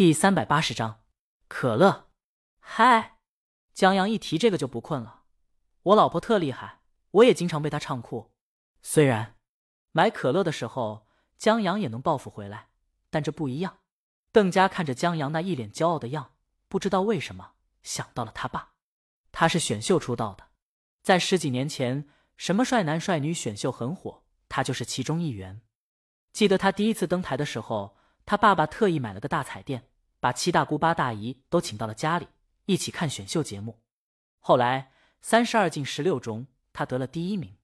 第三百八十章，可乐。嗨，江阳一提这个就不困了。我老婆特厉害，我也经常被她唱哭。虽然买可乐的时候江阳也能报复回来，但这不一样。邓家看着江阳那一脸骄傲的样，不知道为什么想到了他爸。他是选秀出道的，在十几年前，什么帅男帅女选秀很火，他就是其中一员。记得他第一次登台的时候，他爸爸特意买了个大彩电，把七大姑八大姨都请到了家里，一起看选秀节目。后来三十二进十六中，他得了第一名。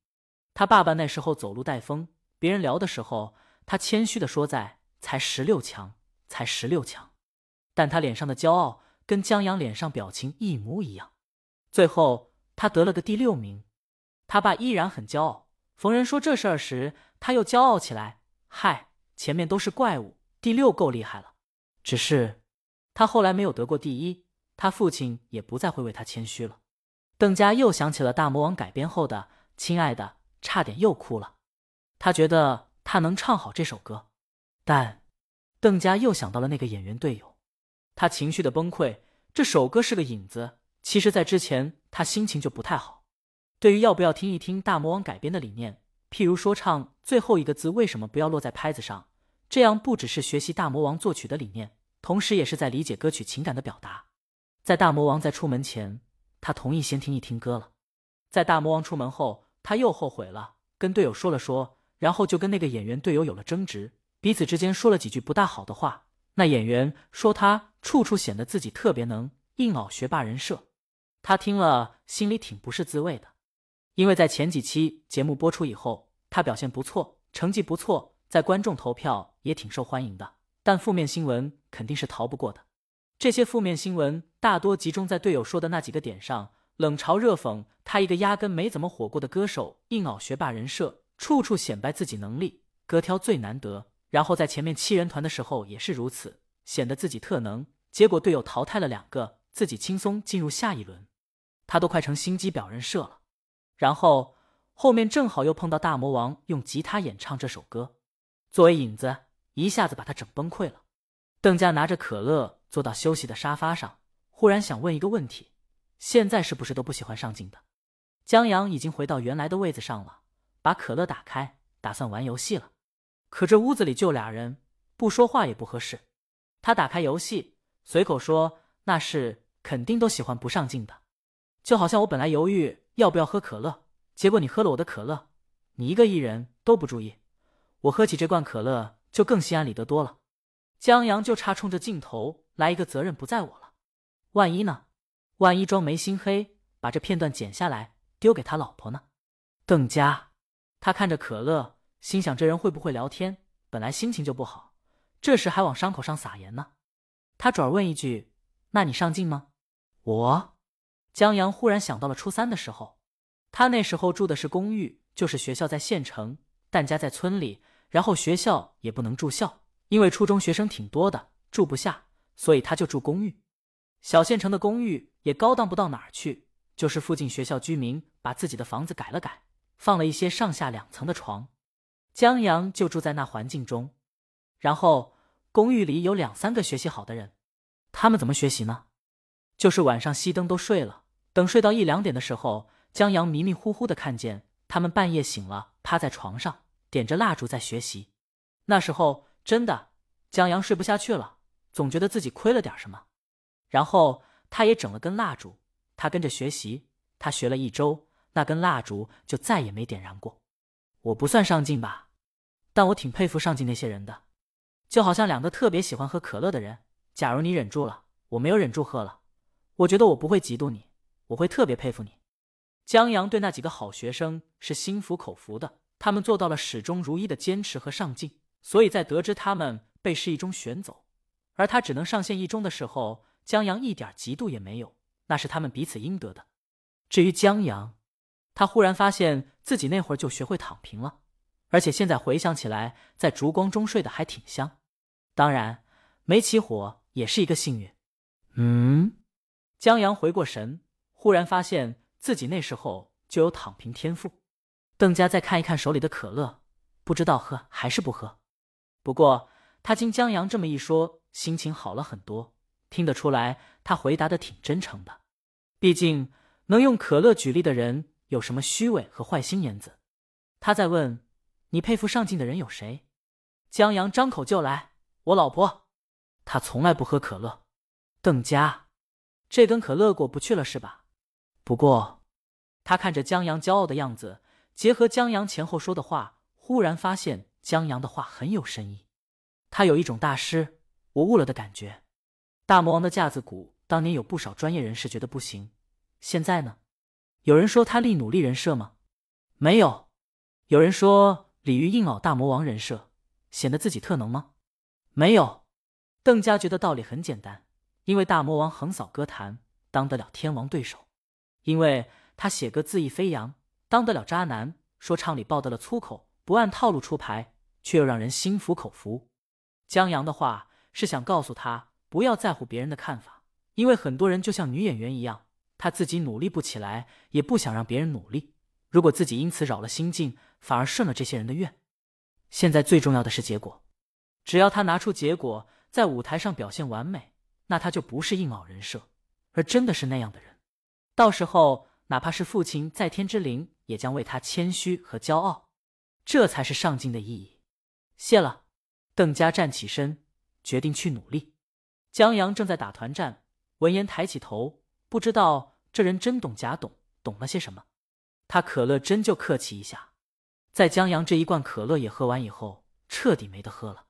他爸爸那时候走路带风，别人聊的时候，他谦虚的说在才十六强，才十六强。但他脸上的骄傲跟江阳脸上表情一模一样。最后他得了个第六名，他爸依然很骄傲。逢人说这事儿时，他又骄傲起来。嗨，前面都是怪物，第六够厉害了。只是他后来没有得过第一，他父亲也不再会为他谦虚了。邓家又想起了大魔王改编后的《亲爱的》，差点又哭了。他觉得他能唱好这首歌，但邓家又想到了那个演员队友，他情绪的崩溃。这首歌是个引子，其实，在之前他心情就不太好。对于要不要听一听大魔王改编的理念。譬如说唱最后一个字为什么不要落在拍子上？这样不只是学习大魔王作曲的理念，同时也是在理解歌曲情感的表达。在大魔王在出门前，他同意先听一听歌了。在大魔王出门后，他又后悔了，跟队友说了说，然后就跟那个演员队友有了争执，彼此之间说了几句不大好的话。那演员说他处处显得自己特别能，硬熬学霸人设。他听了心里挺不是滋味的，因为在前几期节目播出以后。他表现不错，成绩不错，在观众投票也挺受欢迎的。但负面新闻肯定是逃不过的。这些负面新闻大多集中在队友说的那几个点上，冷嘲热讽他一个压根没怎么火过的歌手，硬熬学霸人设，处处显摆自己能力，歌挑最难得。然后在前面七人团的时候也是如此，显得自己特能。结果队友淘汰了两个，自己轻松进入下一轮，他都快成心机婊人设了。然后。后面正好又碰到大魔王用吉他演唱这首歌，作为引子，一下子把他整崩溃了。邓家拿着可乐坐到休息的沙发上，忽然想问一个问题：现在是不是都不喜欢上镜的？江阳已经回到原来的位子上了，把可乐打开，打算玩游戏了。可这屋子里就俩人，不说话也不合适。他打开游戏，随口说：“那是肯定都喜欢不上镜的，就好像我本来犹豫要不要喝可乐。”结果你喝了我的可乐，你一个艺人都不注意，我喝起这罐可乐就更心安理得多了。江阳就差冲着镜头来一个责任不在我了，万一呢？万一装没心黑，把这片段剪下来丢给他老婆呢？邓家，他看着可乐，心想这人会不会聊天？本来心情就不好，这时还往伤口上撒盐呢。他转问一句：“那你上镜吗？”我，江阳忽然想到了初三的时候。他那时候住的是公寓，就是学校在县城，但家在村里，然后学校也不能住校，因为初中学生挺多的，住不下，所以他就住公寓。小县城的公寓也高档不到哪儿去，就是附近学校居民把自己的房子改了改，放了一些上下两层的床。江阳就住在那环境中，然后公寓里有两三个学习好的人，他们怎么学习呢？就是晚上熄灯都睡了，等睡到一两点的时候。江阳迷迷糊糊的看见他们半夜醒了，趴在床上点着蜡烛在学习。那时候真的，江阳睡不下去了，总觉得自己亏了点什么。然后他也整了根蜡烛，他跟着学习，他学了一周，那根蜡烛就再也没点燃过。我不算上进吧，但我挺佩服上进那些人的。就好像两个特别喜欢喝可乐的人，假如你忍住了，我没有忍住喝了，我觉得我不会嫉妒你，我会特别佩服你。江阳对那几个好学生是心服口服的，他们做到了始终如一的坚持和上进，所以在得知他们被市一中选走，而他只能上线一中的时候，江阳一点嫉妒也没有，那是他们彼此应得的。至于江阳，他忽然发现自己那会儿就学会躺平了，而且现在回想起来，在烛光中睡得还挺香，当然没起火也是一个幸运。嗯，江阳回过神，忽然发现。自己那时候就有躺平天赋。邓家再看一看手里的可乐，不知道喝还是不喝。不过他经江阳这么一说，心情好了很多，听得出来他回答的挺真诚的。毕竟能用可乐举例的人有什么虚伪和坏心眼子？他在问你佩服上进的人有谁？江阳张口就来：“我老婆，她从来不喝可乐。”邓家，这根可乐过不去了是吧？不过，他看着江阳骄傲的样子，结合江阳前后说的话，忽然发现江阳的话很有深意。他有一种大师我悟了的感觉。大魔王的架子鼓当年有不少专业人士觉得不行，现在呢？有人说他立努力人设吗？没有。有人说李煜硬熬大魔王人设。显得自己特能吗？没有。邓家觉得道理很简单，因为大魔王横扫歌坛，当得了天王对手；因为他写歌恣意飞扬，当得了渣男，说唱里爆得了粗口，不按套路出牌，却又让人心服口服。江阳的话是想告诉他，不要在乎别人的看法，因为很多人就像女演员一样，他自己努力不起来，也不想让别人努力。如果自己因此扰了心境，反而顺了这些人的愿。现在最重要的是结果，只要他拿出结果，在舞台上表现完美，那他就不是硬凹人设，而真的是那样的人。到时候，哪怕是父亲在天之灵，也将为他谦虚和骄傲。这才是上进的意义。谢了，邓家站起身，决定去努力。江阳正在打团战，闻言抬起头，不知道这人真懂假懂，懂了些什么。他可乐真就客气一下。在江阳这一罐可乐也喝完以后，彻底没得喝了。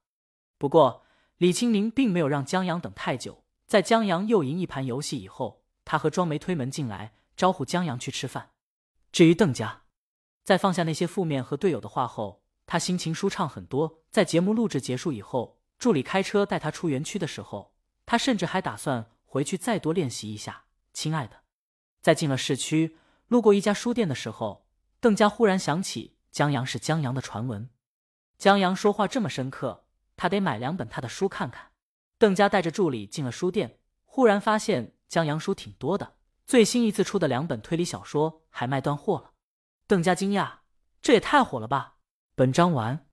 不过李青宁并没有让江阳等太久，在江阳又赢一盘游戏以后，他和庄梅推门进来，招呼江阳去吃饭。至于邓家，在放下那些负面和队友的话后，他心情舒畅很多。在节目录制结束以后，助理开车带他出园区的时候，他甚至还打算回去再多练习一下。亲爱的，在进了市区，路过一家书店的时候，邓家忽然想起。江阳是江阳的传闻，江阳说话这么深刻，他得买两本他的书看看。邓家带着助理进了书店，忽然发现江阳书挺多的，最新一次出的两本推理小说还卖断货了。邓家惊讶，这也太火了吧！本章完。